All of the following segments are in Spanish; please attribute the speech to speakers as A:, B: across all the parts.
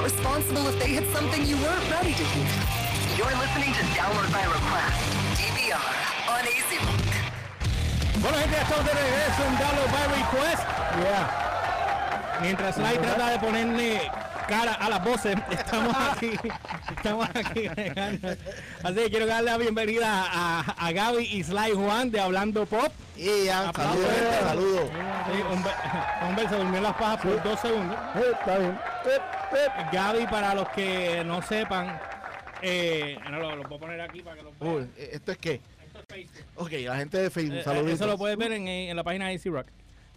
A: not responsible if they hit something you weren't ready to hear. You're listening to Download by Request, DVR, on AC Rock.
B: Bueno, gente, ya estamos de regreso en Download by Request. Mientras Sly trata de ponerle cara a las voces, estamos aquí, estamos aquí. Así que quiero darle la bienvenida a, a Gaby y Sly Juan de Hablando Pop.
C: Y ya, saludos, gente, saludos.
B: Sí, Humber- Humber se durmió en las pajas por dos segundos.
D: Eh, está bien.
B: Gaby, para los que no sepan, eh, no, lo, lo puedo poner aquí para que lo vean.
C: Uy, ¿esto es qué?
B: Esto es Facebook.
C: Ok, la gente de Facebook,
B: Eh,
C: saluditos.
B: Eso lo puedes ver en, en la página de AC Rock.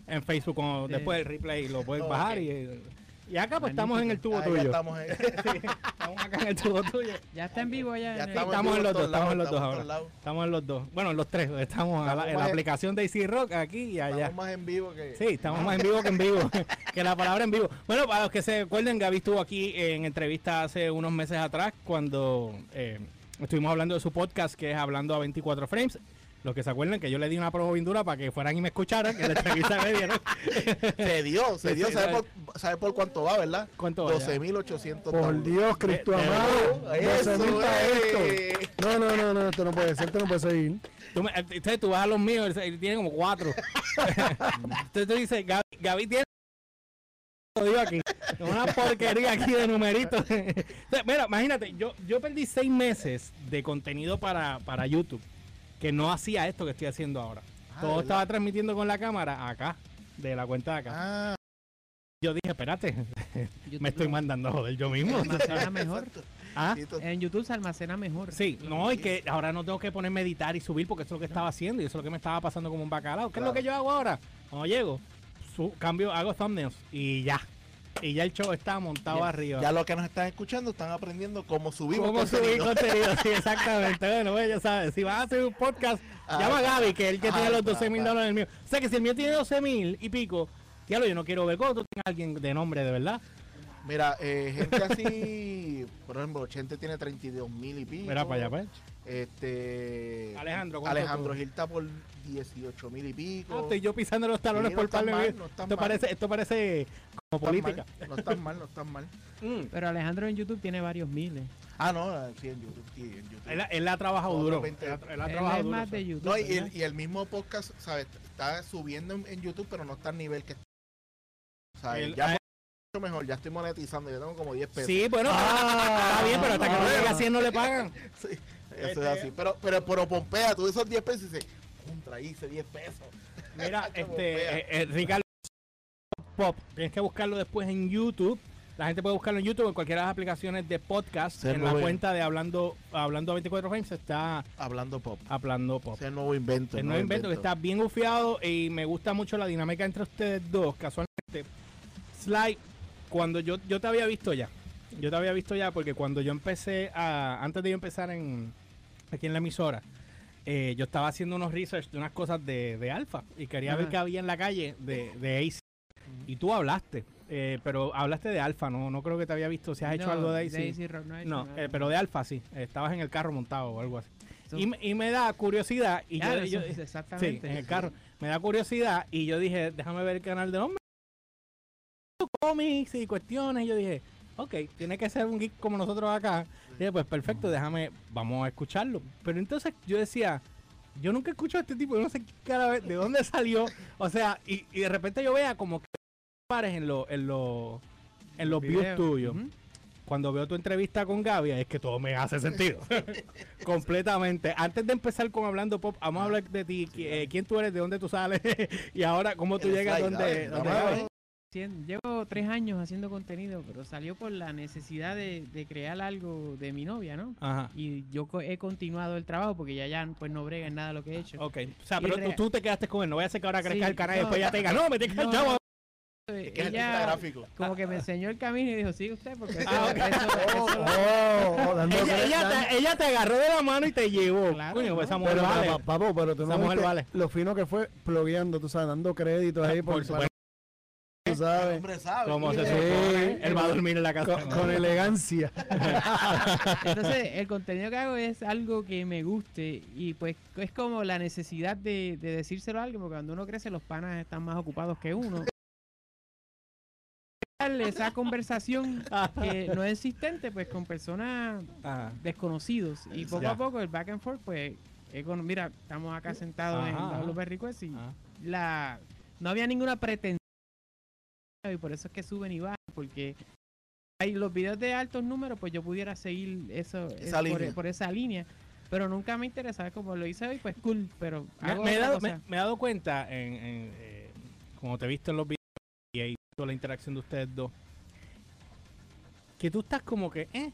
B: En Facebook, como después del replay lo puedes
C: Oh,
B: bajar. Y, y acá pues estamos en el tubo
C: ya
B: tuyo.
C: estamos en,
B: Sí, estamos acá en el tubo tuyo.
D: Ya está en vivo ya.
C: Ya estamos.
B: Estamos en los dos, estamos en los dos ahora.
C: lados.
B: Estamos en los dos. Bueno, en los tres. Estamos, a la- en la aplicación de AC Rock aquí y allá.
C: Estamos más en vivo que...
B: Sí, estamos más en vivo que en vivo. que la palabra en vivo. Bueno, para los que se acuerden, Gaby estuvo aquí en entrevista hace unos meses atrás cuando eh, estuvimos hablando de su podcast que es Hablando a 24 Frames. Los que se acuerdan que yo le di una promo bien dura para que fueran y me escucharan, que la entrevista me dieron.
C: Se dio, se dio.
B: sí,
C: ¿Sabe
B: sí.
C: por, sabe por cuánto va, verdad?
B: ¿Cuánto va ya?
C: 12.800
D: Por. Dios, Cristo amado.
C: Eso,
D: 12.000 para
C: eh.
D: esto. No, no, no, no, esto no puede ser, esto no puede seguir.
B: Tú, me- entonces tú vas a los míos, él tiene como cuatro. entonces tú dices, Gaby, Gaby tiene aquí. Una porquería aquí de numeritos. Mira, imagínate, yo, yo perdí seis meses de contenido para, para YouTube que no hacía esto que estoy haciendo ahora.
C: Ah,
B: Todo
C: ¿verdad?
B: estaba transmitiendo con la cámara acá, de la cuenta de acá.
C: Ah,
B: Yo dije, espérate, me estoy
D: lo-
B: mandando a joder yo mismo.
D: se almacena mejor.
B: ¿Ah?
D: En YouTube se almacena mejor.
B: Sí, no, y que ahora no tengo que ponerme a editar y subir porque eso es lo que estaba haciendo y eso es lo que me estaba pasando como un bacalao. ¿Qué es lo que yo hago ahora? Cuando llego, su- cambio, hago thumbnails y ya. Y ya el show está montado arriba.
C: Ya los que nos están escuchando están aprendiendo cómo subimos
B: ¿Cómo subir
C: contenido.
B: contenido? Sí, exactamente. Bueno, pues ya sabes, si vas a hacer un podcast,
C: Ah,
B: llama a Gaby, que es el que
C: ah,
B: tiene los
C: claro,
B: 12 mil
C: claro.
B: dólares el mío. O sea que si el mío tiene 12 mil y pico, diablo, yo no quiero ver cómo tú alguien de nombre, de verdad.
C: Mira, eh, gente así, por ejemplo, Chente tiene 32 mil y pico.
B: Mira para allá, pues.
C: Este.
B: Alejandro, ¿cuánto
C: Alejandro
B: tú?
C: Gil está por 18 mil y pico.
B: Ah, estoy yo pisando los talones
C: Sí,
B: por par de
C: no
B: esto,
C: mal.
B: parece, esto parece como
C: No
B: política.
C: mal, no están mal, no están mal.
B: Mm.
D: Pero Alejandro en YouTube tiene varios miles.
C: Ah, no, sí, en YouTube. Sí, en YouTube.
B: Él, él ha trabajado duro.
C: 20.
B: Él, ha- él ha
D: Él
B: trabajado
D: es
B: duro.
D: más de
B: ¿sabes?
D: YouTube.
C: No, y el, y el mismo podcast, ¿sabes? Está subiendo en, en YouTube, pero no está al nivel que está. ¿Sabes?
B: El-
C: ya
B: ah,
C: mejor, ya estoy monetizando, yo tengo como 10 pesos.
B: Sí, bueno, está bien, pero hasta que no llegue a 100 no le pagan.
C: Sí, eso
B: Este-
C: es así. Pero, pero, pero Pompea, tú esos 10 pesos y dices, contra, hice 10 pesos.
B: Mira, este, eh, eh, Ricardo Pop, tienes que buscarlo después en YouTube. La gente puede buscarlo en YouTube en cualquiera de las aplicaciones de podcast.
C: Se
B: en la cuenta de Hablando Hablando 24 Frames está
C: Hablando pop.
B: Hablando Pop.
C: Ese es el nuevo invento.
B: El nuevo invento que está bien gufiado y me gusta mucho la dinámica entre ustedes dos. Casualmente, Sly, cuando yo, yo te había visto ya, yo te había visto ya porque cuando yo empecé a, antes de yo empezar en, aquí en la emisora, eh, yo estaba haciendo unos research de unas cosas de, de Alfa y quería ver qué había en la calle de, de AC. Y tú hablaste, eh, pero hablaste de Alfa, no, no creo que te había visto si has hecho algo de AC.
D: Rock no ha hecho
B: No,
D: nada.
B: eh, pero de Alfa sí, estabas en el carro montado o algo así. Y, me- y me da curiosidad y yo-
D: Claro,
B: yo,
D: eso es
B: Sí,
D: exactamente.
B: en el carro. Me da curiosidad y yo dije, déjame ver el canal de hombre. Cómics y cuestiones. Y yo dije, ok, tiene que ser un geek como nosotros acá. Y dije, pues perfecto, déjame, vamos a escucharlo. Pero entonces yo decía, yo nunca escucho a este tipo, yo no sé qué cara- de dónde salió. O sea, y, y de repente yo vea como que pares en, los en, los en los views
D: Videos.
B: tuyos. Cuando veo tu entrevista con Gaby, es que todo me hace sentido. Completamente. Antes de empezar con Hablando Pop, vamos a hablar de ti. Eh, ¿Quién tú eres? ¿De dónde tú sales? y ahora, ¿cómo tú llegas donde, donde
D: Llevo tres años haciendo contenido, pero salió por la necesidad de, de crear algo de mi novia, ¿no?
B: Ajá.
D: Y yo co- he continuado el trabajo porque ya ya pues no brega en nada lo que he hecho.
B: Ok. O sea,
D: Y
B: pero tú, tú te quedaste con él. No voy a hacer que ahora crezca
D: Sí,
B: el canal y
D: no,
B: después ya te diga, no, me tienes que
D: no,
B: chavo.
D: Eh, Ella como que me enseñó el camino y dijo, sigue usted porque eso-
B: Ah,
D: eso-
C: Oh,
D: eso-
C: oh,
D: oh,
B: Ella, ella te, ella te agarró de la mano y te llevó.
D: Claro,
B: Coño, pues
D: ¿no?
B: esa mujer
E: Pero,
B: vale.
E: papo, pero tú
B: Esa
E: no viste
B: vale.
E: lo fino que fue plugueando, tú sabes, dando créditos ahí por,
B: Por supuesto.
E: Tú
C: El
E: sabes,
C: hombre sabe.
B: Como se
E: Sí.
B: supone. Él va a dormir en la casa.
E: con, con elegancia.
D: Entonces, el contenido que hago es algo que me guste y pues es como la necesidad de, de decírselo a alguien, porque cuando uno crece los panas están más ocupados que uno. esa conversación que no es existente, pues con personas
B: Ajá.
D: desconocidos. Y poco
B: Ya.
D: a poco el back and forth, pues, es con- mira, estamos acá sentados en
B: Ajá, ajá.
D: WP Request y
B: Ajá.
D: la, no había ninguna pretensión. Y por eso es que suben y bajan, porque hay los videos de altos números, pues yo pudiera seguir eso
C: Esa
D: por, esa línea. Pero nunca me interesaba, como lo hice hoy, pues cool, pero
B: Me, he dado, me- me he dado cuenta, en, en, eh, como te he visto en los videos y he visto la interacción de ustedes dos, que tú estás como que, eh,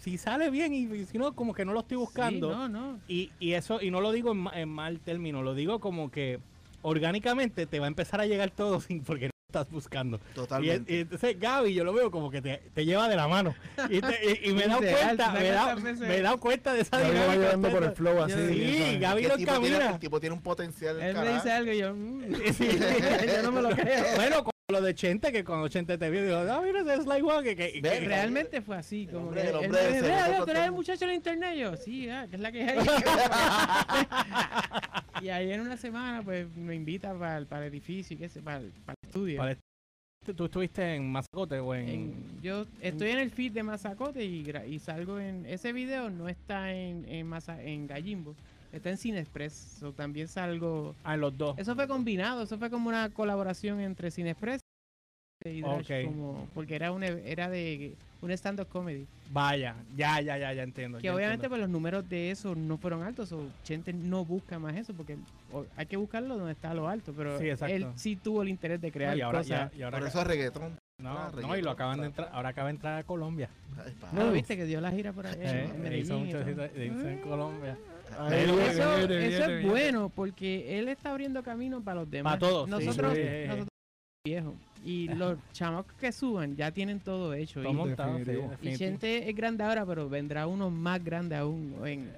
B: si sale bien y, y si no, como que no lo estoy buscando.
D: Sí, no, no.
B: Y, y eso, y no lo digo en, en mal término, lo digo como que orgánicamente te va a empezar a llegar todo sin porque no estás buscando. Y,
C: Totalmente.
B: y entonces Gaby yo lo veo como que te, te lleva de la mano. Y, te- y- y me he dado cuenta,
D: ¿tú
B: me he dado,
D: cuántas veces-
B: me he dado cuenta de esa
E: Gaby va
B: dinámica.
E: llevando por el flow así.
B: Sí. Gaby lo
C: el, tipo tiene,
B: camina.
C: el tipo tiene un potencial.
D: Él me dice algo y yo, mm,
B: Sí.
D: yo no me lo creo.
B: Bueno, lo de Chente, que cuando Chente te vio, dijo, ah, mira ese Sly One, que, que,
D: Realmente fue así,
C: El
D: como
C: hombre-
D: que
C: el hombre
D: me dice,
C: ese,
D: "Mira,
C: nosotros
D: mira, tú eres el
C: somos-
D: muchacho en internet, yo, sí, ah, que es la que hay. y ahí en una semana, pues, me invita para, para el edificio, y qué sé, para, el- para el estudio.
B: Para ¿Tú estuviste en Mazacote o en...?
D: En- yo estoy en el feed de Mazacote y, y salgo en... Ese video no está en, en, Maza- en Gallimbo, está en Cinexpress, so también salgo...
B: Ah, los dos.
D: Eso fue combinado, eso fue como una colaboración entre Cinexpress y Drash,
B: Ok.
D: como, porque era un, e- era de un stand-up comedy.
B: Vaya, ya, ya, ya, ya entiendo.
D: Que
B: ya
D: obviamente
B: entiendo.
D: pues los números de eso no fueron altos, o Chente no busca más eso, porque o- hay que buscarlo donde está lo alto, pero
B: Sí,
D: él sí tuvo el interés de crear
B: No, y ahora,
D: cosas.
B: ya- y ahora
C: Por eso es reggaetón.
B: no,
C: ah,
B: no, y lo acaban de entrar, ahora acaba de entrar a Colombia.
C: Ay.
D: No, viste que dio la gira por ahí
B: Eh,
D: en
B: hizo
D: Medellín
B: en Colombia.
E: Ahí
D: Eso,
E: viene,
D: eso
E: viene,
D: es
E: viene.
D: bueno porque él está abriendo camino para los demás.
B: Para todos, sí,
D: Nosotros,
B: sí.
D: nosotros viejos. Y los chamacos que suban ya tienen todo hecho.
B: Todo
D: Y,
B: montado, sí,
E: definitivo.
D: y
B: definitivo.
D: Chente es grande ahora, pero vendrá uno más grande aún. en-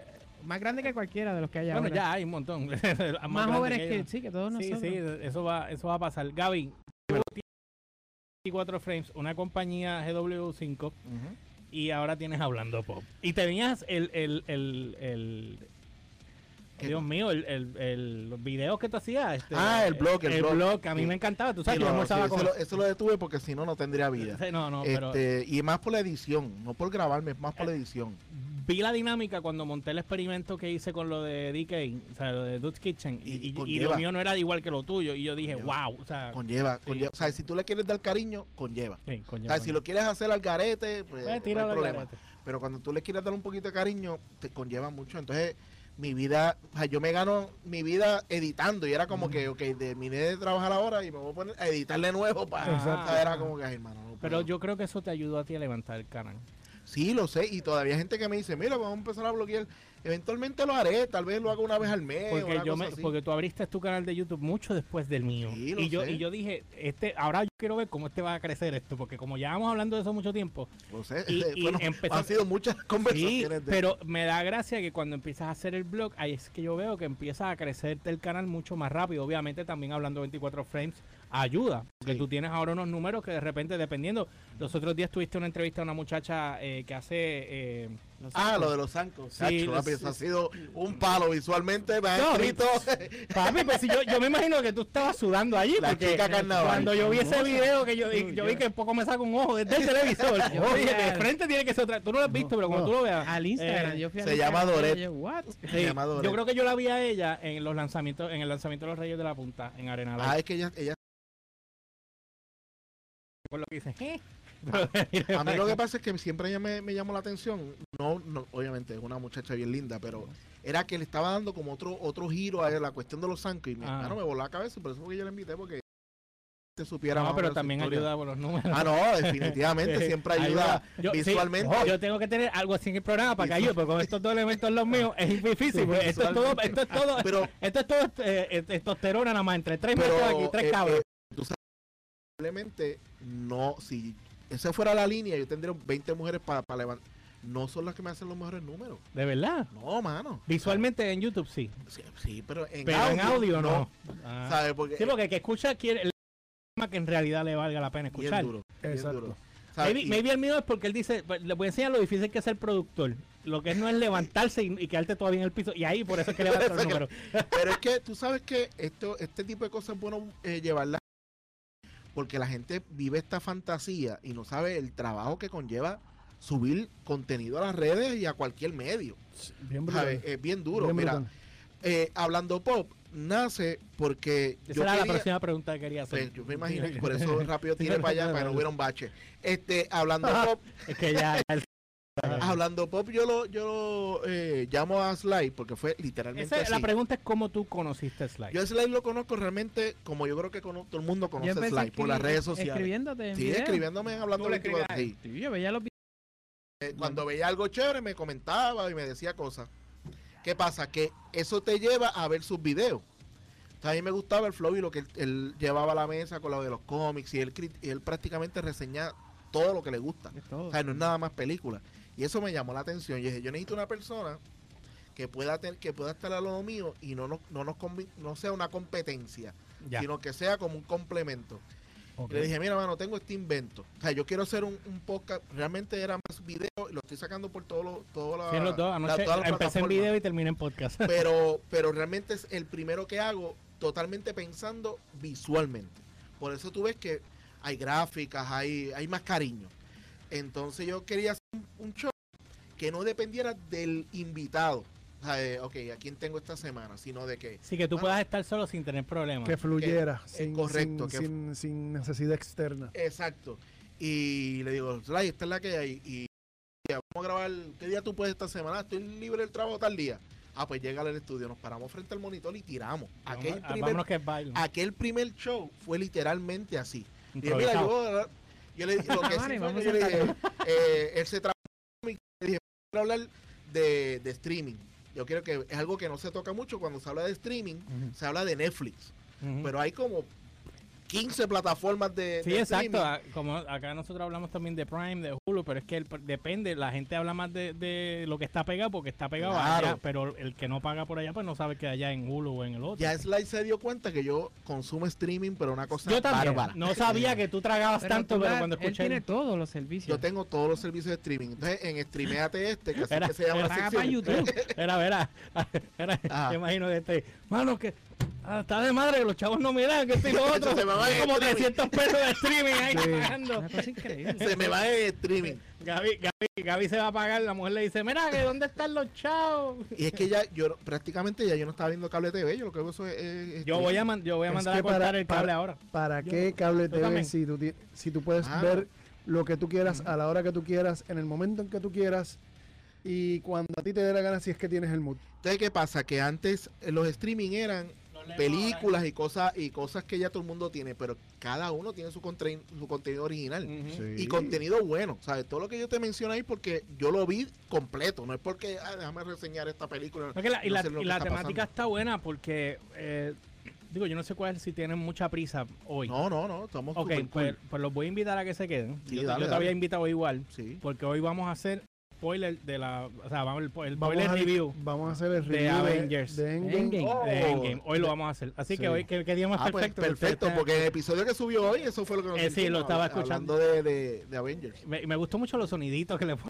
D: más grande que cualquiera de los que haya
B: Bueno,
D: ahora.
B: ya hay un montón.
D: más,
B: grande
D: jóvenes que, sí, que todos
B: Sí,
D: nosotros.
B: sí, eso va, eso va a pasar. Gaby, tú tienes 24 frames, una compañía GW5
C: Ujú.
B: y ahora tienes Hablando Pop. Y tenías el, el, el, el-
C: ¿Qué
B: Dios mío, el, el, el los videos que tú hacías. este,
C: Ah, el blog, el blog.
B: que a mí
C: Sí.
B: me encantaba. Tú sabes,
C: Sí,
B: yo
C: no,
B: almorzaba
C: sí,
B: con...
C: eso, lo, eso lo detuve porque si no, no tendría vida.
B: No, no, pero
C: Este, y más por la edición, no por grabarme, más por la edición.
B: vi la dinámica cuando monté el experimento que hice con lo de DK, o sea, lo de Dude's Kitchen, y,
C: Y- y
B: y- y
C: conlleva.
B: lo mío no era igual que lo tuyo. Y yo dije,
C: Conlleva.
B: wow, o sea,
C: Conlleva, conlleva. O sea, si tú le quieres dar cariño, conlleva. O sea, si lo quieres hacer al garete, pues,
B: Pues,
C: no hay problema.
B: garete.
C: Pero cuando tú le quieres dar un poquito de cariño, te conlleva mucho. Entonces, mi vida, o sea, yo me gano mi vida editando y era como que, ok, terminé de trabajar ahora y me voy a poner a editar de nuevo para
B: Exacto.
C: era como que, ay, hermano, no
B: Pero yo creo que eso te ayudó a ti a levantar el canal.
C: Sí, lo sé, y todavía hay gente que me dice, mira, vamos a empezar a bloquear. Eventualmente lo haré, tal vez lo haga una vez al mes.
B: Porque yo me, porque tú abriste tu canal de YouTube mucho después del mío.
C: Sí,
B: y yo
C: sé.
B: y yo dije, este ahora yo quiero ver cómo este va a crecer esto, porque como ya vamos hablando de eso mucho tiempo,
C: Lo sé.
B: y- y
C: bueno,
B: empezó-
C: han sido muchas
B: sí,
C: conversaciones de
B: pero me da gracia que cuando empiezas a hacer el blog, ahí es que yo veo que empieza a crecerte el canal mucho más rápido. Obviamente también hablando 24 frames ayuda, porque
C: Sí.
B: tú tienes ahora unos números que de repente dependiendo, los otros días tuviste una entrevista a una muchacha eh, que hace eh, los
C: Ah, lo de los zancos.
B: Sí, los-
C: papi, eso ha sido un palo visualmente. Me ha
B: No,
C: escrito.
B: Papi, pues si yo, yo me imagino que tú estabas sudando allí.
C: La
B: porque
C: chica carnaval.
B: Cuando yo vi ese video, que yo, vi que poco me saca un ojo desde el televisor.
D: Yo
B: Oye, de frente tiene que ser otra. Tú no lo has visto, pero cuando
E: no.
B: tú lo veas.
D: Al Instagram,
B: eh,
D: yo fui al
C: se llama Doret.
D: yo,
B: sí,
C: Se llama Doret.
B: yo creo que yo la vi a ella en los lanzamientos, en el lanzamiento de los Reyes de la Punta, en Arena
C: Ah, es que ella, ella
B: Lo que "Eh".
C: A mí lo que pasa es que siempre ella me, me llamó la atención. No, no, obviamente es una muchacha bien linda, pero era que le estaba dando como otro otro giro a la cuestión de los zancos. Y mi
B: Ah.
C: hermano me voló la cabeza por eso que yo la invité porque te supiera más
B: No, pero también ayuda con los números.
C: Ah, no, definitivamente siempre ayuda
B: Yo- sí,
C: visualmente.
B: yo tengo que tener algo así en el programa para que ayude, porque con estos dos elementos los míos es difícil. porque esto es todo, esto es todo,
C: Pero,
B: esto es todo eh, eh, testosterona nada más, entre tres metros aquí, tres
C: eh,
B: cabros.
C: eh, tú sabes, probablemente no, si esa fuera la línea, yo tendría 20 mujeres para levantar. No son las que me hacen los mejores números.
B: De verdad.
C: No, mano.
B: Visualmente en YouTube sí,
C: Sí, sí, pero en
B: pero
C: audio,
B: en audio no. Ah.
C: ¿Sabes? Porque
B: Sí, porque el que escucha quiere el tema que en realidad le valga la pena
C: bien
B: escuchar.
C: duro. bien
E: Exacto.
C: duro.
B: Maybe, maybe el mío es porque él dice, pues, le voy a enseñar lo difícil que es ser productor. Lo que es no es levantarse y, y quedarte todavía en el piso. Y ahí por eso es que levanta
C: que-
B: números.
C: Pero es que tú sabes que esto, este tipo de cosas es bueno eh, llevarlas porque la gente vive esta fantasía y no sabe el trabajo que conlleva subir contenido a las redes y a cualquier medio.
E: Bien brutal.
C: Es bien duro.
E: Bien
C: Mira, eh, hablando pop, nace porque
B: Esa
C: yo
B: era la próxima pregunta que quería hacer.
C: pues, yo me imagino que por eso rápido tiré para allá para que no hubiera un bache. Este, hablando pop,
B: Es que ya, ya el-
C: hablando pop, yo lo, yo lo eh, llamo a Sly porque fue literalmente
B: la
C: así.
B: pregunta es cómo tú conociste Slide.
C: Yo a Sly lo conozco realmente como yo creo que todo el mundo conoce a
D: a
C: Sly por las redes sociales.
D: Escribiéndote
C: Sí,
D: video.
C: escribiéndome hablando
B: Tú le
C: 24
B: escribías
C: sí.
D: Sí, yo veía los videos.
C: Eh, Cuando veía algo chévere me comentaba y me decía cosas. ¿Qué pasa? Que eso te lleva a ver sus videos. O sea, a mí me gustaba el flow y lo que él, él llevaba a la mesa con lo de los cómics y él, y él prácticamente reseña todo lo que le gusta.
D: de todo.
C: O sea, no es nada más película. Y eso me llamó la atención. Yo dije, yo necesito una persona que pueda tener, que pueda estar a lo mío y no nos, no nos no sea una competencia,
B: Ya.
C: sino que sea como un complemento. Y le dije, mira, mano, tengo este invento. O sea, yo quiero hacer un, un podcast. Realmente era más video y lo estoy sacando por todos los
B: Sí, dos.
C: la-
B: Anoche
C: las
B: empecé en video y terminé en podcast.
C: Pero, pero realmente es el primero que hago totalmente pensando visualmente. Por eso tú ves que hay gráficas, hay, hay más cariño. Entonces yo quería hacer un, un show que no dependiera del invitado. O sea, de, ok, ¿a quién tengo esta semana? Sino de que
B: Así que tú
C: Ah.
B: puedas estar solo sin tener problemas.
E: Que fluyera, sin,
C: correcto,
E: sin,
C: que-
E: sin- sin necesidad externa.
C: Exacto. Y le digo, Sly, esta es la que hay. Y vamos a grabar, ¿qué día tú puedes esta semana? "Ah, Estoy libre del trabajo tal día. Ah, pues llega al estudio, nos paramos frente al monitor y tiramos. Aquel
B: ah,
C: primer,
B: que
C: aquel primer show fue literalmente así. Dije, mira, yo, le lo que sí
D: Vale,
C: fue
D: vamos
C: que yo le dije, eh, él se trabaja y le dije, hablar de, de streaming. Yo creo que es algo que no se toca mucho. Cuando se habla de streaming, se habla de Netflix, pero hay como 15 plataformas de,
B: Sí,
C: de
B: exacto.
C: streaming.
B: ah, Como acá nosotros hablamos también de Prime, de Hulu, pero es que el- depende. La gente habla más de, de lo que está pegado porque está pegado
C: Claro.
B: allá, pero el que no paga por allá, pues no sabe que allá en Hulu o en el otro.
C: Ya Sly se dio cuenta que yo consumo streaming, pero una cosa
B: Yo también.
C: bárbara.
B: No sabía que tú tragabas
D: Pero
B: tanto,
D: tú
B: pero cuando
D: él
B: escuché.
D: tiene todos los servicios.
C: Yo tengo todos los servicios de streaming. Entonces, en Streameate este, que así
B: Era-
C: que se llama sección.
D: para YouTube.
B: Era, verá, era,
C: Ajá.
B: te imagino de este, mano, que ah, está de madre que los chavos no miran, que esto y lo otro.
C: Se me va el
B: como
C: streaming.
B: 300 pesos de streaming ahí
E: Sí.
B: pagando.
D: Una cosa increíble.
C: Se me va en streaming.
B: Gaby, Gaby, Gaby se va a pagar, la mujer le dice, mira, que dónde están los chavos.
C: Y es que ya, yo prácticamente ya yo no estaba viendo cable TV, yo lo que veo eso es, es
B: Yo voy a, man- yo voy a
E: Es
B: mandar
E: que
B: a cortar
E: para-
B: el cable
E: para-
B: ahora.
E: ¿Para
B: Yo-
E: qué cable TV si tú, si tú puedes
C: Ah.
E: ver lo que tú quieras a la hora que tú quieras, en el momento en que tú quieras y cuando a ti te dé la gana si es que tienes el mood?
C: Entonces, ¿qué pasa? Que antes los streaming eran películas y cosas y cosas que ya todo el mundo tiene, pero cada uno tiene su, contre- su contenido original. Y contenido bueno, ¿sabes? Todo lo que yo te menciono ahí porque yo lo vi completo, no es porque, ah, déjame reseñar esta película.
B: La- y
C: no
B: la, y
C: está
B: temática
C: pasando.
B: está buena porque, eh, digo, yo no sé cuál si tienen mucha prisa hoy.
C: No, no, no, estamos
B: ok,
C: super
B: pues,
C: cool.
B: pues los voy a invitar a que se queden.
C: Sí,
B: yo
C: dale,
B: yo te
C: dale.
B: había invitado igual,
C: Sí.
B: porque hoy vamos a hacer spoiler de la, o sea, vamos el, el
E: Vamos
B: spoiler
E: a,
B: review
E: vamos a hacer el
B: de
E: review
B: Avengers.
E: de, Endgame.
D: Endgame.
C: Oh.
B: de Endgame. Hoy lo vamos a hacer. Así
E: Sí.
B: que hoy, ¿qué, qué día más
C: Ah, pues
B: perfecto? ustedes
C: perfecto,
B: estén
C: porque el episodio que subió hoy, eso fue lo que nos
B: Eh, sí, lo estaba escuchando.
C: Hablando de, de, de Avengers.
B: Me, me gustó mucho los soniditos que le ponen.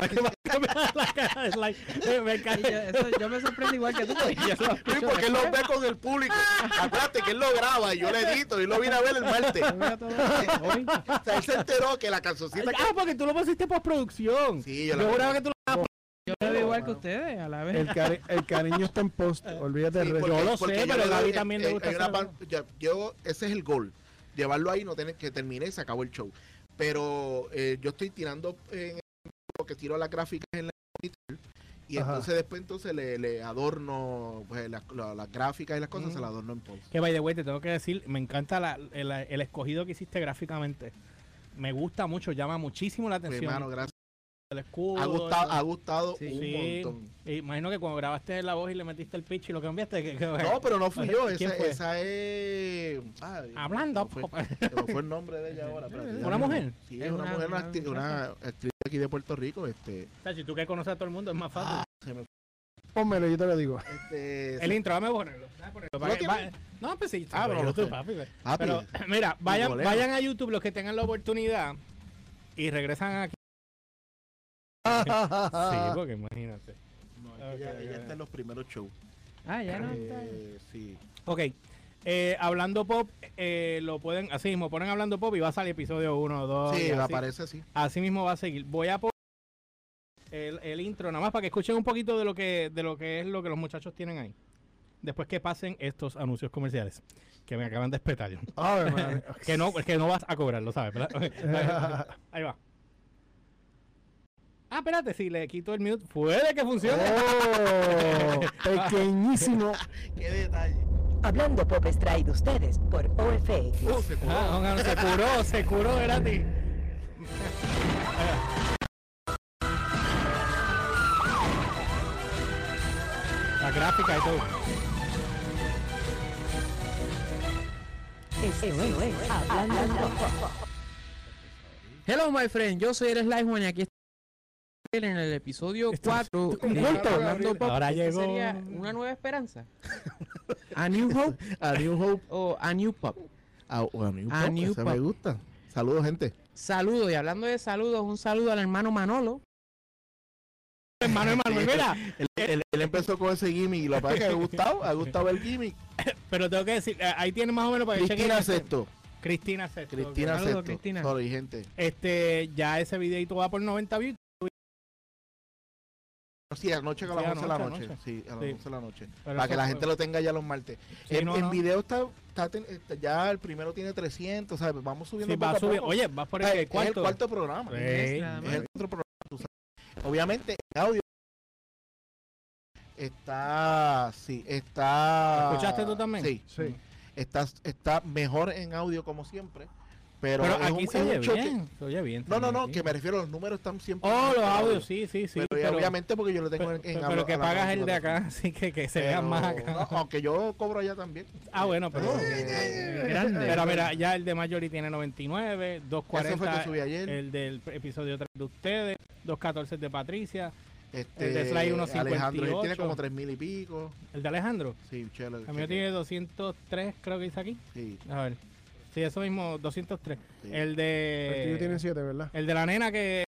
B: Que cambia la cara de Sly. Me-
D: yo, eso- yo me sorprendo igual que tú. porque yo lo
C: Sí, porque él lo ve con el público. Acuérdate que él lo graba y yo lo edito y lo vine a ver el martes.
D: Yo.
C: O sea, él se enteró que la cancioncita que...
B: Ah, porque tú lo pusiste postproducción.
C: Sí, yo
B: Yo juraba que tú lo
D: Yo lo veo igual que ustedes, a la vez.
E: El, cari- el cariño está en post, olvídate
C: Sí, porque-
B: Yo lo sé,
C: porque
B: pero
C: le
B: Gaby
C: doy-
B: también le gusta hacerlo.
C: pan- ya- yo, ese es el gol. Llevarlo ahí, no tener que termine y se acabó el show. Pero eh, yo estoy tirando en que tiro las gráficas en la monitor y
E: Ajá.
C: entonces después entonces le, le adorno pues, las, la- las gráficas y las cosas,
B: Mm.
C: se las adorno en post.
B: Que by the way, te tengo que decir, me encanta la- el, el escogido que hiciste gráficamente. Me gusta mucho, llama muchísimo la
C: Pues,
B: atención.
C: hermano, gracias.
B: El escudo.
C: Ha gustado,
B: el-
C: ha gustado
D: Sí.
C: un
B: Sí.
C: montón.
B: y imagino que cuando grabaste la voz y le metiste el pitch y lo cambiaste. Que, que-
C: No, pero no fui yo,
B: ¿Quién
C: esa, es... ay,
B: Hablando.
C: me Fue, el nombre de ella ahora. espérate,
B: ¿Una mujer?
C: Sí,
D: Es
C: una,
D: una-
C: mujer, una,
D: una
C: una actriz de aquí de Puerto Rico. Este,
B: Tachi, tú que conoces a todo el mundo, es más fácil.
C: ah, se me
E: Pónmelo, yo te lo digo.
C: este,
B: el intro, dame ponerlo. Dame ponerlo.
C: ¿Lo
B: Va-
C: tienes?
B: va- no, pues sí.
C: Ah, pero
B: pero
C: sé.
B: papi.
C: papi,
B: Pero mira, vayan, vayan a YouTube los que tengan la oportunidad y regresan aquí. Sí, porque imagínate.
C: no, ella, está en los primeros shows.
D: Ah, ya no está.
C: Eh, sí.
B: Ok, Eh, hablando pop, eh, lo pueden, así mismo, ponen hablando pop y va a salir episodio 1 2.
C: Sí,
B: así,
C: aparece así.
B: así mismo va a seguir. Voy a poner el, el intro nada más para que escuchen un poquito de lo que de lo que es lo que los muchachos tienen ahí. Después que pasen estos anuncios comerciales que me acaban de espetar. Que no, que no vas a cobrar, lo sabes, ¿verdad? Ahí va. Ah, espérate, si le quito el mute, puede que funcione.
E: Oh, pequeñísimo.
C: Qué detalle.
A: Hablando Pop es traído ustedes por OFX.
C: Uh, se curó.
B: Ah, no, se curó, se curó, gratis. La gráfica y todo.
A: Esto es Hablando Pop.
D: Hello, my friend. Yo soy el Sly Juan y aquí en el episodio
B: Esto-
D: 4
B: esto-
D: de
E: Corto.
D: Hablando Pop.
B: Ahora
D: Este
B: llegó-
D: sería una nueva esperanza. A New Hope
C: A New Hope.
D: o A New Pop.
C: A, a New
D: A
C: Pop,
D: New Pop.
C: me gusta. Saludos, gente.
D: Saludos. Y hablando de saludos, un saludo al hermano Manolo.
B: Hermano, hermano, mira,
C: Él, él- él empezó con ese gimmick y lo que ha gustado, ha gustado el gimmick.
B: pero tengo que decir, eh, ahí tiene más o menos para que
C: Cristina
B: chequen.
C: Sexto.
B: Cristina Sexto.
C: Cristina Sexto.
D: Cristina.
C: Sorry, gente.
B: Este, ya ese videito va por 90 views.
C: Sí, anoche a las
B: Sí,
C: 11 de la noche.
B: anoche.
C: Sí, a las
B: Sí.
C: 11 de la noche.
B: Pero
C: Para que la gente lo tenga ya los martes.
B: Sí,
C: el
B: no,
C: el
B: no.
C: video está, está está- ya el primero tiene 300, ¿sabes? Vamos subiendo
B: Sí, va
C: poco a poco.
B: Oye, vas por el
C: es
B: cuarto.
C: el cuarto programa.
B: Sí.
D: Es
C: el cuarto programa. tú sabes. Obviamente, en audio está. Sí, está.
B: ¿Escuchaste tú también?
C: Sí.
E: Sí.
C: Está, está mejor en audio como siempre. Pero,
B: Pero aquí
C: un-
B: se oye bien. Se oye bien.
C: No, no, no,
B: aquí.
C: que me refiero, los números están siempre.
B: Oh, los
C: audio.
B: audios, sí, sí, sí.
C: pero, obviamente porque yo lo tengo
B: pero,
C: en, en
B: pero que
C: a
B: pagas el de acá, así que, que se
C: Pero,
B: vean más acá.
C: no, aunque yo cobro allá también.
B: Ah, bueno, pero.
C: Eh,
D: Grande.
B: Pero mira, ya el de Majority tiene 99,
C: Ese fue
B: 240
C: que subí ayer.
B: el del episodio 3 de ustedes, 214 de Patricia,
C: Este,
B: el de Sly 1.58.
C: Alejandro él tiene como tres mil y pico.
B: el de Alejandro.
C: Sí, chévere.
B: El mío tiene 203, creo que dice aquí.
C: Sí,
B: A ver. Sí, eso mismo, 203.
C: sí.
B: El
E: El tuyo tiene
B: de.
E: siete, ¿verdad?
B: El de la nena que.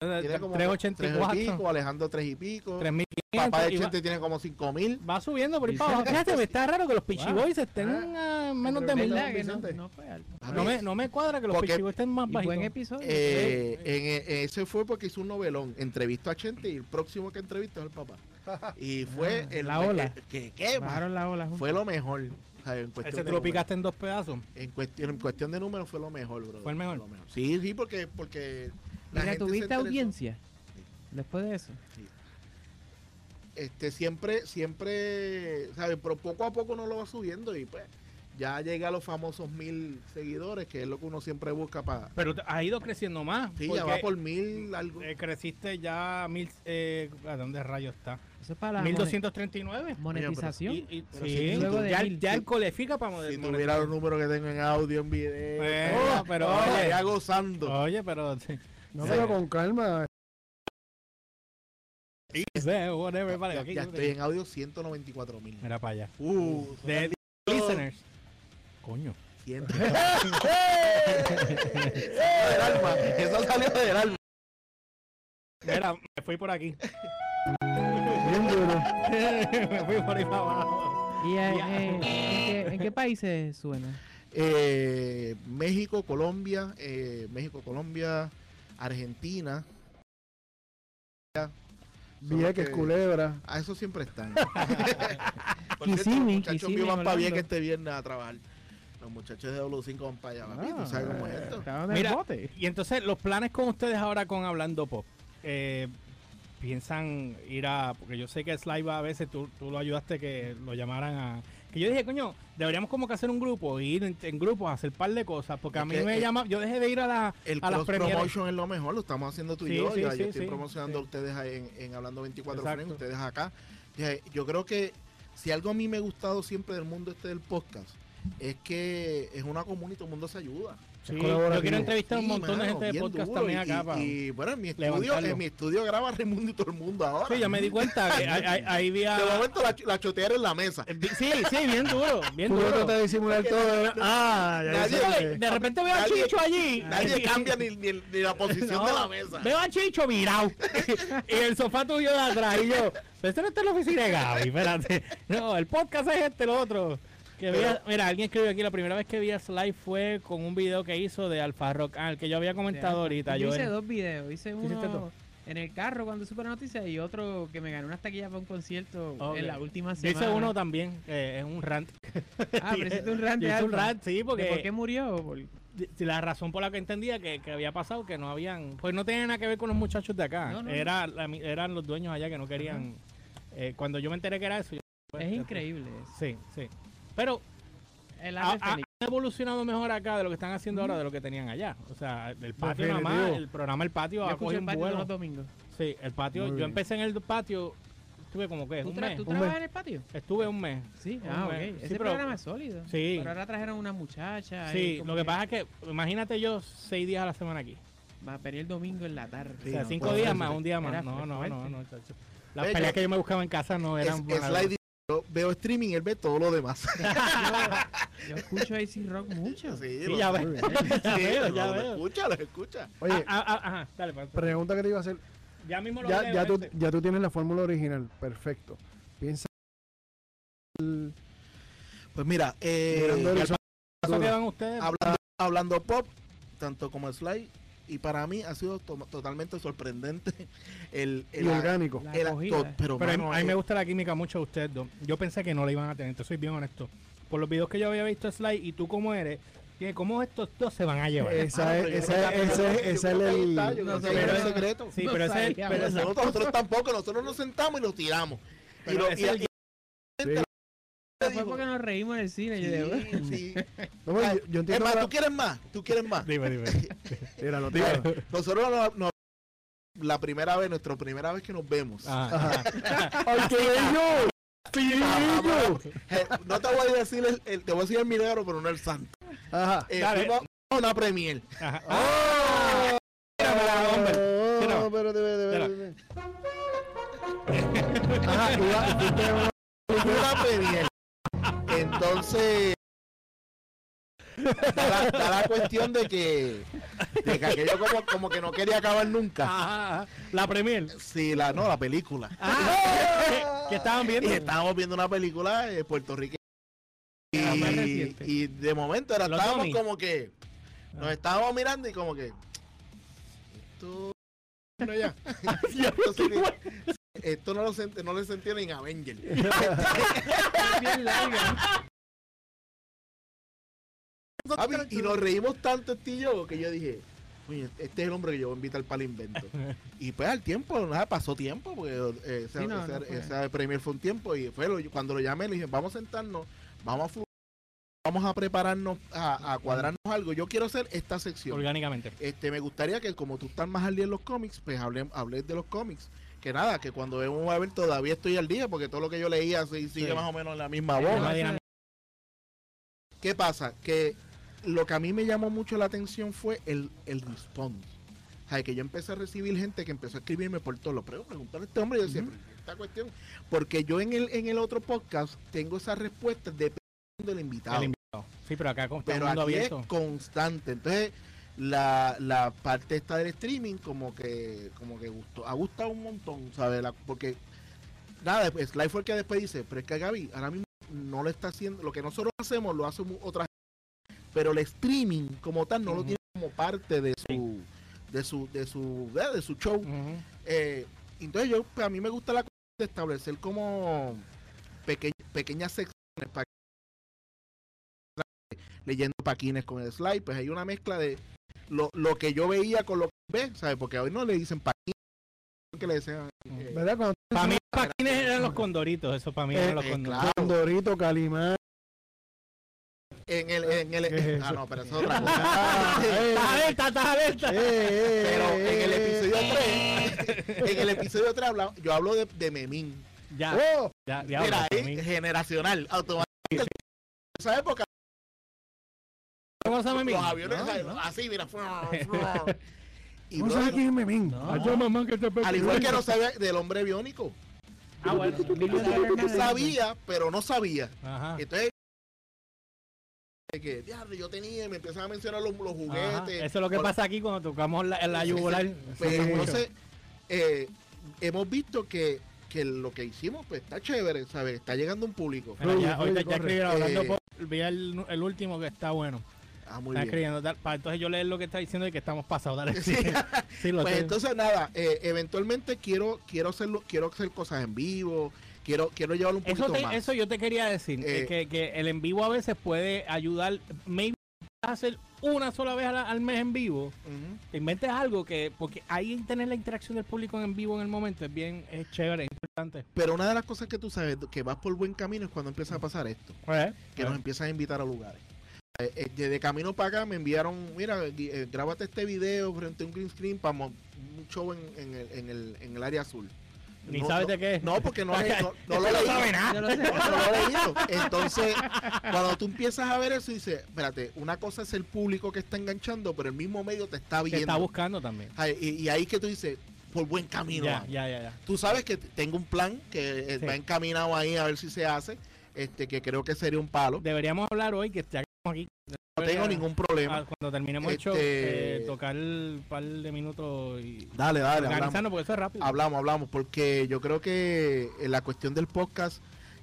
C: Tiene como
B: 384.
C: tres y pico, Alejandro tres y pico.
B: 3500.
C: Papá de Chente tiene como cinco mil.
B: Va subiendo por ahí para abajo. Fíjate, me está raro que los Pichi
D: Wow.
B: Boys estén a menos de
E: Pero
B: mil.
D: ¿Verdad que no,
E: Vicente.
D: no fue alto?
B: No me, no me cuadra que los
C: Porque-
B: Pichi Boys estén más
D: Y buen
B: bajitos.
D: episodio.
C: Eh, en, en ese fue porque hizo un novelón. Entrevistó a Chente y el próximo que entrevistó es el papá. Y fue
D: Ah,
C: el
D: la ola.
C: que, que,
D: Bajaron la ola juntos.
C: fue lo mejor. O sea, en cuestión
B: Ese tú lo picaste en dos pedazos.
C: En cuestión, en cuestión de números fue lo mejor, bro.
B: ¿Fue el mejor?
C: Sí, sí, porque, porque la
D: Mira,
C: gente se
D: ¿tuviste audiencia? Después de eso.
C: Este, siempre, siempre, ¿sabes? Pero poco a poco uno lo va subiendo y pues ya llega a los famosos mil seguidores, que es lo que uno siempre busca para...
B: Pero ha ido creciendo más.
C: Sí, ya va por mil algo.
B: eh, creciste ya mil. Eh, ¿A dónde rayos está?
D: Eso es para la
B: 1239.
D: mone- monetización.
B: Y, y-
C: Pero
B: sí,
C: si-
D: Luego de
B: ya,
D: mil.
B: ya él califica para
C: Si
B: monetizar.
C: tuviera los números que tengo en audio, en video,
B: Bueno,
C: todo,
B: pero
C: todo,
B: oye.
C: ya gozando.
B: Oye, pero. sí.
E: No,
B: Sí.
E: pero con calma.
B: Sí, whatever, vale,
C: ya, ya estoy en audio 194 mil.
B: Mira para allá.
C: Uh,
B: de listeners. Coño.
C: 100. del alma. Eso salió del alma.
B: Mira, me fui por aquí.
E: Bien duro.
B: me fui por ahí para abajo.
D: ¿Y eh, eh, ¿en, qué, en qué países suena?
C: Eh, México, Colombia, eh, México, Colombia, Argentina.
E: Vieques,
C: que-
E: culebra.
C: A eso siempre están.
D: Kissimmee, Kissimmee,
C: van para. Vieques este viernes a trabajar. Los muchachos de W5 van para allá. ¿Tú sabes cómo es esto?
D: Estaban en el
B: Mira,
D: bote.
B: y entonces los planes con ustedes ahora con Hablando Pop. eh, piensan ir a. Porque yo sé que Sly va a veces, tú, tú lo ayudaste que lo llamaran a. Que yo dije, coño, deberíamos como que hacer un grupo, ir en, en grupos a hacer par de cosas. Porque a mí
C: que
B: me llama. Yo dejé de ir a, la,
C: El
B: a las
C: cross
B: premieres.
C: promotion es lo mejor, lo estamos haciendo tú y
B: Sí,
C: yo.
B: sí,
C: ya,
B: sí,
C: yo estoy
B: sí,
C: promocionando
B: sí.
C: a ustedes ahí en, en Hablando 24
B: Exacto.
C: Frames, ustedes acá. Yo creo que si algo a mí me ha gustado siempre del mundo este del podcast es que es una comunidad y todo el mundo se ayuda.
B: Sí, yo quiero entrevistar a un
C: Sí,
B: montón de
C: mano,
B: gente de podcast
C: duro.
B: también
C: Y-
B: acá.
C: y,
B: pa-
C: y, bueno, en mi estudio, en mi estudio graba Raimundo y todo el mundo ahora.
B: Sí, yo me di cuenta que ahí, vi a-
C: De momento la, la choteara en la mesa.
B: eh, Sí, sí, bien duro, bien
E: Tú
B: duro.
E: tratas de disimular todo. Ah, ya
C: Nadie-
B: De repente veo a
C: Nadie-
B: Chicho allí.
C: Nadie cambia ni, ni- ni la posición
B: No,
C: de la mesa.
B: Veo a Chicho mirado. y el sofá tuyo de atrás. Y yo, pero este no está en la oficina de Gaby, espérate. No, el podcast es este, lo otro. Que vi a- mira, alguien escribió aquí, la primera vez que vi a Sly fue con un video que hizo de Alfa Rock, ah, el que yo había comentado ahorita.
D: Yo
B: Yo
D: hice dos videos. Hice uno en el carro cuando supe la noticia y otro que me gané unas taquillas para un concierto en la última
B: Yo
D: semana.
B: hice uno también, eh, es un rant.
D: Ah, pero hiciste un rant
B: Yo hice un rant, sí,
D: ¿De
B: porque
D: ¿Por qué murió? Por-
B: la razón por la que entendía que, que había pasado, que no habían, pues no tenía nada que ver con los muchachos de acá.
D: No, no.
B: Era, la eran los dueños allá que no querían. eh, cuando yo me enteré que era eso, yo- pues,
D: Es
B: después-
D: increíble.
B: Sí, sí. Pero
D: El
B: ha,
D: ave
B: ha- evolucionado mejor acá de lo que están haciendo ahora de lo que tenían allá. O sea, el patio nada más, el programa El Patio ha cogido
D: el
B: un
D: patio
B: vuelo.
D: los domingos.
B: Sí, el patio,
E: Muy
B: yo
E: bien.
B: empecé en el patio, estuve como que
D: ¿Tú,
B: un mes.
D: ¿tú
E: Un
D: trabajas en el patio?
B: Estuve un mes.
D: Sí,
B: Un
D: ah, ok.
B: mes. Sí,
D: Ese
B: pero-
D: programa es sólido.
B: Sí.
D: Pero ahora trajeron una muchacha.
B: Sí, lo que pasa es que, imagínate yo seis días a la semana aquí.
D: Va a venir el domingo en la tarde.
C: Sí,
B: o sea,
C: no,
B: cinco días
C: ser.
B: más, un día más. No, no, no, no, chacho. Las peleas
C: yo-
B: que yo me buscaba en casa no
C: Es,
B: eran buenas.
C: Yo veo streaming, él ve todo lo demás.
D: Yo escucho AC Rock mucho.
C: Sí,
B: Sí,
C: lo-
B: ya Ya
C: sí,
B: veo,
C: lo-
B: ya
C: lo
B: veo.
C: escucha, lo escucha.
E: Oye,
B: Ah, ah, ah, ajá, dale, pues.
E: pregunta que te iba a hacer.
B: Ya mismo lo
E: Ya,
B: leo,
E: ya, tú, ya tú tienes la fórmula original. Perfecto. Piensa. el-
C: Pues mira, eh,
E: Mirando el
B: ¿Eso
E: futuro.
B: quedan ustedes?
C: hablando, hablando pop, tanto como Sly, y para mí ha sido to- totalmente sorprendente el,
E: y orgánico.
D: La
C: el pero,
B: Pero a mí-
C: mano,
B: a mí me
C: eh,
B: gusta la química mucho de ustedes dos. Yo pensé que no la iban a tener, te soy bien honesto. Por los videos que yo había visto Sly y tú como eres, que cómo estos dos se van a llevar.
E: Esa es,
C: yo
E: esa es, el.
C: el secreto.
B: Sí,
D: No
B: pero ese es el-
C: Nosotros, tampoco, nosotros nos sentamos y nos tiramos. Y
B: pero
C: lo-
B: ese
C: y-
D: Fue porque nos reímos en el cine. yo digo,
C: Sí, sí.
E: No, yo, yo
C: Es
E: entiendo.
C: más,
E: la-
C: ¿tú quieres más? ¿Tú quieres más?
B: Dime, dime.
E: Tíralo,
C: Mira,
E: tíralo.
C: nosotros no- no- la primera vez, nuestra primera vez que nos vemos.
B: Ajá.
E: ¡Ay, qué bello!
C: Ajá,
E: ¡Pillo!
C: no te voy a decir el, el- te voy a decir el milagro, pero no el santo.
E: Ajá.
C: Eh,
B: Dale.
C: fuimos a una premier.
B: Ajá. Tírame, hombre.
E: Oh. Ajá, una
C: premier. Entonces, da la, da la cuestión de que, de que aquello como, como que no quería acabar nunca.
B: Ajá, ajá. La premier.
C: Sí, la, no, la película.
B: Ah, ¿qué, qué estaban viendo?
C: Y estábamos viendo una película eh, puertorriqueña. Y,
D: reciente.
C: y de momento era, estábamos como que, nos
B: Ah.
C: estábamos mirando y como que, ya. esto no lo sent- no le sentí ni en Avenger.
D: bien larga.
C: Papi, y nos reímos tanto este y yo que yo dije, "Oye, este es el hombre que yo voy a invitar para el invento. y pues al tiempo, nada, pasó tiempo, porque eh, ese,
D: Sí, no,
C: ese-
D: no fue.
C: ese premier fue un tiempo y fue lo- cuando lo llamé le dije, vamos a sentarnos, vamos a vamos a prepararnos, a, a cuadrarnos algo. Yo quiero hacer esta sección.
B: Orgánicamente.
C: Este, me gustaría que como tú estás más al día en los cómics, pues hablé, hables de los cómics. Que nada, que cuando vemos a ver todavía estoy al día, porque todo lo que yo leía sigue
B: Sí.
C: más o menos en la misma bola. ¿Qué pasa? Que lo que a mí me llamó mucho la atención fue el, el response. O sea, que yo empecé a recibir gente que empezó a escribirme por todo lo preguntar a este hombre y yo decía,
E: Ujú.
C: "Pero esta cuestión. Porque yo en el, en el otro podcast tengo esas respuestas dependiendo del invitado.
B: El invitado. Sí, pero acá con
C: pero aquí
B: abierto.
C: es constante. Entonces, la, la parte esta del streaming como que como que gustó, ha gustado un montón, ¿sabes? La- porque nada, después, Sly fue el que después dice, pero es que Gaby ahora mismo no lo está haciendo, lo que nosotros hacemos lo hace otra gente, pero el streaming como tal no lo tiene como parte de su de su de su de, de su show. Eh, entonces yo pues, a mí me gusta la cosa de establecer como peque- pequeñas secciones para leyendo paquines con el slide, pues hay una mezcla de lo, lo que yo veía con lo que ve, ¿sabes? Porque hoy no le dicen paquines, que le decían eh,
E: ¿Verdad? Cuando
B: Para mí, paquines eran los condoritos. Eso para mí
E: Eh,
B: eran los
C: eh,
B: condoritos.
C: claro.
E: Condorito, Calimán.
C: en el en el
E: ¿Qué es
C: ah no, pero eso es otra cosa.
E: Ah, eh,
B: ¡Estás alerta, estás alerta!
E: eh, eh,
C: pero en el
E: eh,
C: episodio
E: eh.
C: 3 en el episodio 3 habla- yo hablo de, de Memín.
B: Ya,
E: Oh,
B: ya, ya.
C: Mira,
B: para
C: ahí,
B: mí.
C: generacional, automáticamente. En esa época
B: ¿Cómo se llama
C: los
B: Memín?
C: aviones
B: No, no.
C: así, mira. y
E: ¿No sabes quién es Memín?
C: No.
E: Ay, mamá, que te
C: al igual que no sabía del hombre biónico.
B: Ah, bueno.
C: Sabía, pero no sabía.
B: Ajá.
C: Entonces, que, diablo, yo tenía, me empezaban a mencionar los, los
B: Ajá.
C: juguetes.
B: Eso es lo que
C: Por-
B: pasa aquí cuando tocamos la, la yugular.
C: Pues, entonces, eh, hemos visto que, que lo que hicimos, pues está chévere, ¿sabes? Está llegando un público.
B: Mira, ya, ya hablando
C: Eh,
B: po- vi el, el último que está bueno.
C: Ah, muy
B: está
C: bien.
B: da- Para entonces yo leer lo que está diciendo y que estamos pasados. Dale,
C: Sí.
B: sí. Sí, lo
C: Pues entonces nada, eh, eventualmente quiero quiero hacerlo, quiero hacer cosas en vivo, quiero quiero llevarlo un poquito
B: eso, te-
C: más.
B: eso yo te quería decir,
C: Eh,
B: eh, que, que el en vivo a veces puede ayudar, maybe hacer una sola vez al, al mes en vivo,
C: Ujú.
B: te inventes algo que, porque ahí tener la interacción del público en vivo en el momento es bien, es chévere, es importante.
C: Pero una de las cosas que tú sabes que vas por buen camino es cuando empieza a pasar esto, que nos empiezan a invitar a lugares. Eh, eh, de, de camino para acá me enviaron, mira, eh, grábate este video frente a un green screen para un show en, en el, en, el, en el área azul.
B: Ni
C: No,
B: sabes de qué es.
C: No, porque no, no, no lo leí.
B: sabe nada.
D: Lo.
C: No, lo he leído. Entonces, cuando tú empiezas a ver eso, dices, espérate, una cosa es el público que está enganchando, pero el mismo medio te está viendo.
B: está buscando también.
C: Y, y ahí que tú dices, por buen camino.
B: Ya, ya, ya, ya.
C: Tú sabes que tengo un plan que
B: Sí.
C: va encaminado ahí a ver si se hace, este que creo que sería un palo.
B: Deberíamos hablar hoy, que estamos aquí.
C: No tengo ningún problema.
B: Ah, Cuando terminemos el show,
C: Este-
B: eh, tocar un par de minutos y
C: Dale, dale,
B: organizarnos, porque eso es rápido.
C: hablamos, hablamos, porque yo creo que en la cuestión del podcast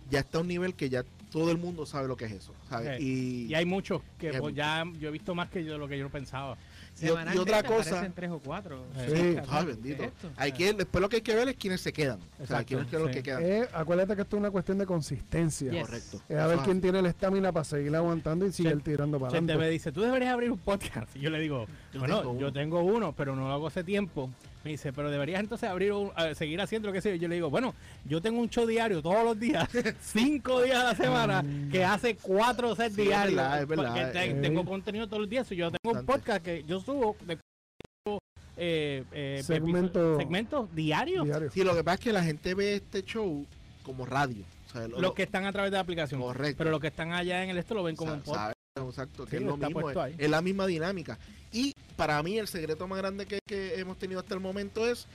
C: ya está a un nivel que ya todo el mundo sabe lo que es eso, ¿sabes?
B: Sí.
C: Y,
B: Y hay muchos que
C: hay
B: pues, ya yo he visto más que yo, lo que yo pensaba.
C: Y otra cosa,
D: tres o cuatro.
B: Sí.
D: podcasts,
C: ay,
D: ¿no?
C: bendito. Hay que, después lo que hay que ver es quiénes se quedan. o sea,
B: Exacto,
C: quiénes son los que quedan.
E: Eh, acuérdate que esto es una cuestión de consistencia.
D: Yes.
C: Correcto.
E: Es a ver quién tiene la estamina para seguir aguantando y seguir tirando para
B: Chente me
E: adelante.
B: dice, tú deberías abrir un podcast. Y yo le digo,
C: Yo
B: bueno,
C: tengo
B: yo tengo uno, pero no lo hago hace tiempo. Me dice, pero deberías entonces abrir un, seguir haciendo lo que sea. Yo le digo, bueno, yo tengo un show diario todos los días, cinco días a la semana, que hace cuatro
C: Sí, es
B: diarios.
C: verdad, es verdad,
B: porque
E: eh.
B: tengo contenido todos los días. y Yo tengo un podcast que yo subo de eh, eh,
E: Segmento-
B: segmentos diarios.
E: Diario.
C: Sí, lo que pasa es que la gente ve este show como radio. o sea, lo-
B: Los
C: lo-
B: que están a través de la aplicación.
C: Correcto.
B: Pero los que están allá en el esto lo ven como un podcast.
C: Exacto,
B: Sí,
C: es lo mismo, es, es la misma dinámica. Y para mí el secreto más grande que, que hemos tenido hasta el momento es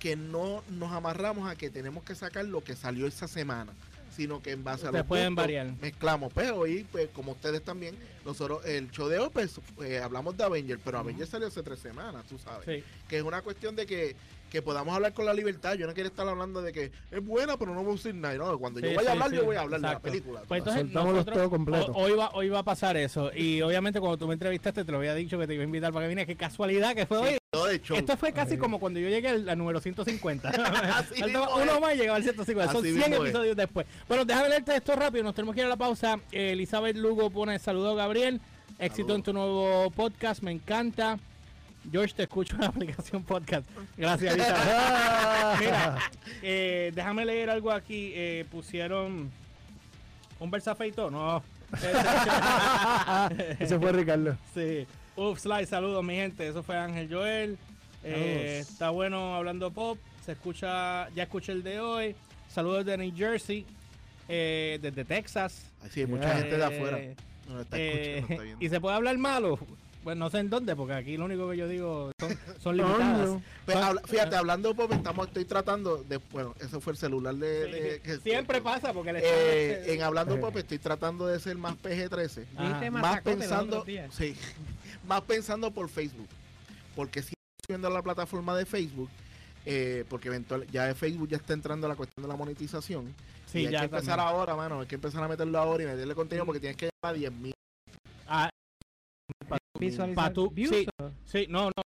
C: que no nos amarramos a que tenemos que sacar lo que salió esa semana, sino que en base a
B: Ustedes
C: los
B: pueden variar.
C: mezclamos. Pero hoy, pues como ustedes también, nosotros el show de hoy, pues eh, hablamos de Avenger, pero Avenger salió hace tres semanas, tú sabes.
B: Sí.
C: Que es una cuestión de que, que podamos hablar con la libertad. Yo no quiero estar hablando de que es buena, pero no voy a decir nada. No, cuando
B: Sí,
C: yo vaya a hablar,
B: sí,
C: yo voy a hablar
B: exacto.
C: de la película.
B: Pues entonces nosotros-
E: todo completo.
B: Hoy va, hoy va a pasar eso. Y obviamente cuando tú me entrevistaste te lo había dicho que te iba a invitar para que viniera. Qué casualidad que fue hoy. Esto fue casi como cuando yo llegué al, al número 150.
C: Así
B: Faltaba
C: mismo
B: uno
C: es.
B: más y llegaba al 150. Son
C: Así
B: 100
C: mismo es.
B: episodios después. Bueno, déjame leerte esto rápido. Nos tenemos que ir a la pausa. Eh, Elizabeth Lugo pone saludo Gabriel. Éxito
C: Saludos.
B: en tu nuevo podcast. Me encanta. George, te escucho en la aplicación podcast. Gracias. Mira, eh, déjame leer algo aquí. Eh, pusieron un versafeito. No.
E: Ese fue Ricardo.
B: Sí. Uf, Sly, saludos, mi gente. Eso fue Ángel Joel. Eh, está bueno hablando pop. Se escucha, ya escuché el de hoy. Saludos de New Jersey, desde Texas.
C: Así mucha gente de afuera. No está
B: eh,
C: escuchando, está viendo.
B: y se puede hablar malo. Pues no sé en dónde, porque aquí lo único que yo digo son, son limitadas.
C: Pues, habla- fíjate, hablando de pop, estamos, estoy tratando de, bueno, ese fue el celular de, de- que-
B: Siempre pasa, porque le
C: Eh, en hablando de
E: Eh.
C: pop estoy tratando de ser más PG-13,
B: Ajá.
D: Dijiste
C: más pensando, sí, más pensando por Facebook, porque si estoy subiendo a la plataforma de Facebook, eh, porque eventual, ya de Facebook ya está entrando la cuestión de la monetización,
B: Sí,
C: y hay
B: ya
C: que empezar
B: también.
C: ahora, mano, hay que empezar a meterlo ahora y meterle contenido porque tienes que llegar a 10 mil.
B: Ah,
D: Visualizar
B: Pa' tú-
D: views,
B: sí.
D: o-
B: sí, no, no.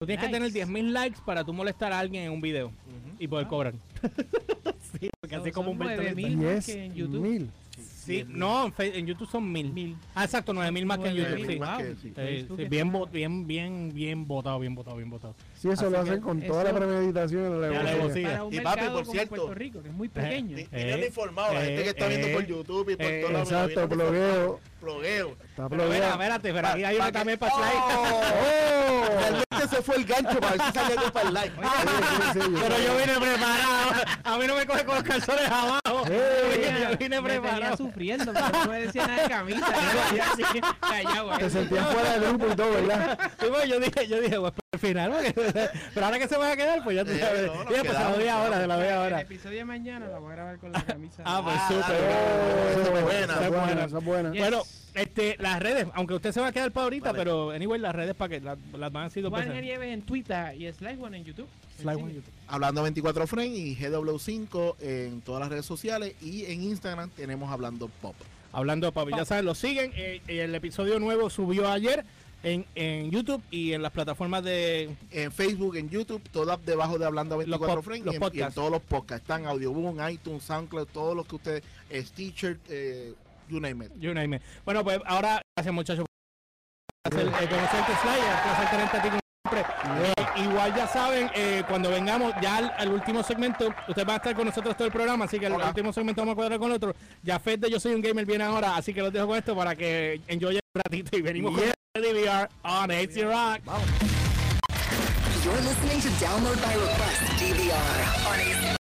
B: Tú tienes que tener
D: Likes.
B: 10.000 likes para tú molestar a alguien en un video y poder
D: Ah.
B: cobrar. sí, porque así
D: Son-
B: como un
D: son
B: 20
D: 9.000 más
E: Diez
D: que en YouTube.
E: mil.
B: Sí, no, en, Fe- en YouTube son mil.
D: Mil.
B: Ah, exacto, nueve mil más que en
D: 9.000,
B: YouTube, sí.
C: más
D: wow.
C: que- sí.
B: Bien, bien, bien, bien votado, bien votado, bien votado.
E: Sí, eso
B: Así
E: lo hacen con toda la premeditación y la alevosía.
C: papi, por cierto,
D: Puerto Rico, que es muy pequeño.
B: Eh,
C: Teniendo informado, la gente que está viendo
B: eh,
C: por YouTube y por
B: eh,
C: todos lados.
E: Exacto, blogueo.
C: Blogueo.
E: Está blogueado.
B: espérate, pero aquí hay también para slide.
C: ¡Oh! Realmente se fue el gancho para ver si algo para el
E: sí,
B: Pero yo vine preparado. A mí no me coge con los calzones abajo.
E: Eh,
B: Yo vine
D: me
B: preparado.
D: sufriendo, porque no me decía nada de camisa. Yo así, callado.
E: Te sentías fuera del grupo y todo, ¿verdad?
B: Sí, pues, yo dije, yo dije, pues al final, porque- pero ahora que se van a quedar, pues ya tú sabes.
C: no,
B: pues se la doy ahora, se la doy
D: El
B: ahora.
D: episodio de mañana lo voy a grabar con la camisa.
B: Ah, pues
C: Ah,
B: súper. buena,
C: buena.
E: buena.
B: Bueno, este, las redes, aunque usted se va a quedar para ahorita,
C: Vale.
B: pero anyway, las redes para que las, las van a sido
D: Juan G. Nieves en Twitter y Slice One en YouTube.
B: Slide
D: Sencillo.
B: on YouTube.
C: Hablando 24 Frame y GW5 en todas las redes sociales y en Instagram tenemos Hablando Pop.
B: Hablando de papi. Ya saben, lo siguen. eh, el episodio nuevo subió ayer en, en YouTube y en las plataformas de...
C: En Facebook, en YouTube, todas debajo de Hablando a
B: Los
C: 24
B: pod-
C: Frames
B: los
C: y, en, y en
B: podcasts.
C: todos los podcasts. Están Audioboom, iTunes, SoundCloud, todos los que ustedes, Stitcher, eh, you name it.
B: You name it. Bueno, pues ahora, gracias muchachos por hacer, eh, conocerte, y un placer tenerte a ti como siempre. Eh, igual ya saben, eh, cuando vengamos ya al, al último segmento, ustedes van a estar con nosotros todo el programa, así que el
C: Hola.
B: último segmento vamos a cuadrar con otro. Ya Fed de Yo Soy un Gamer viene ahora, así que los dejo con esto para que enjoyen un ratito y venimos con el DVR on AC Rock.
A: You're listening to Download by Request DVR on AC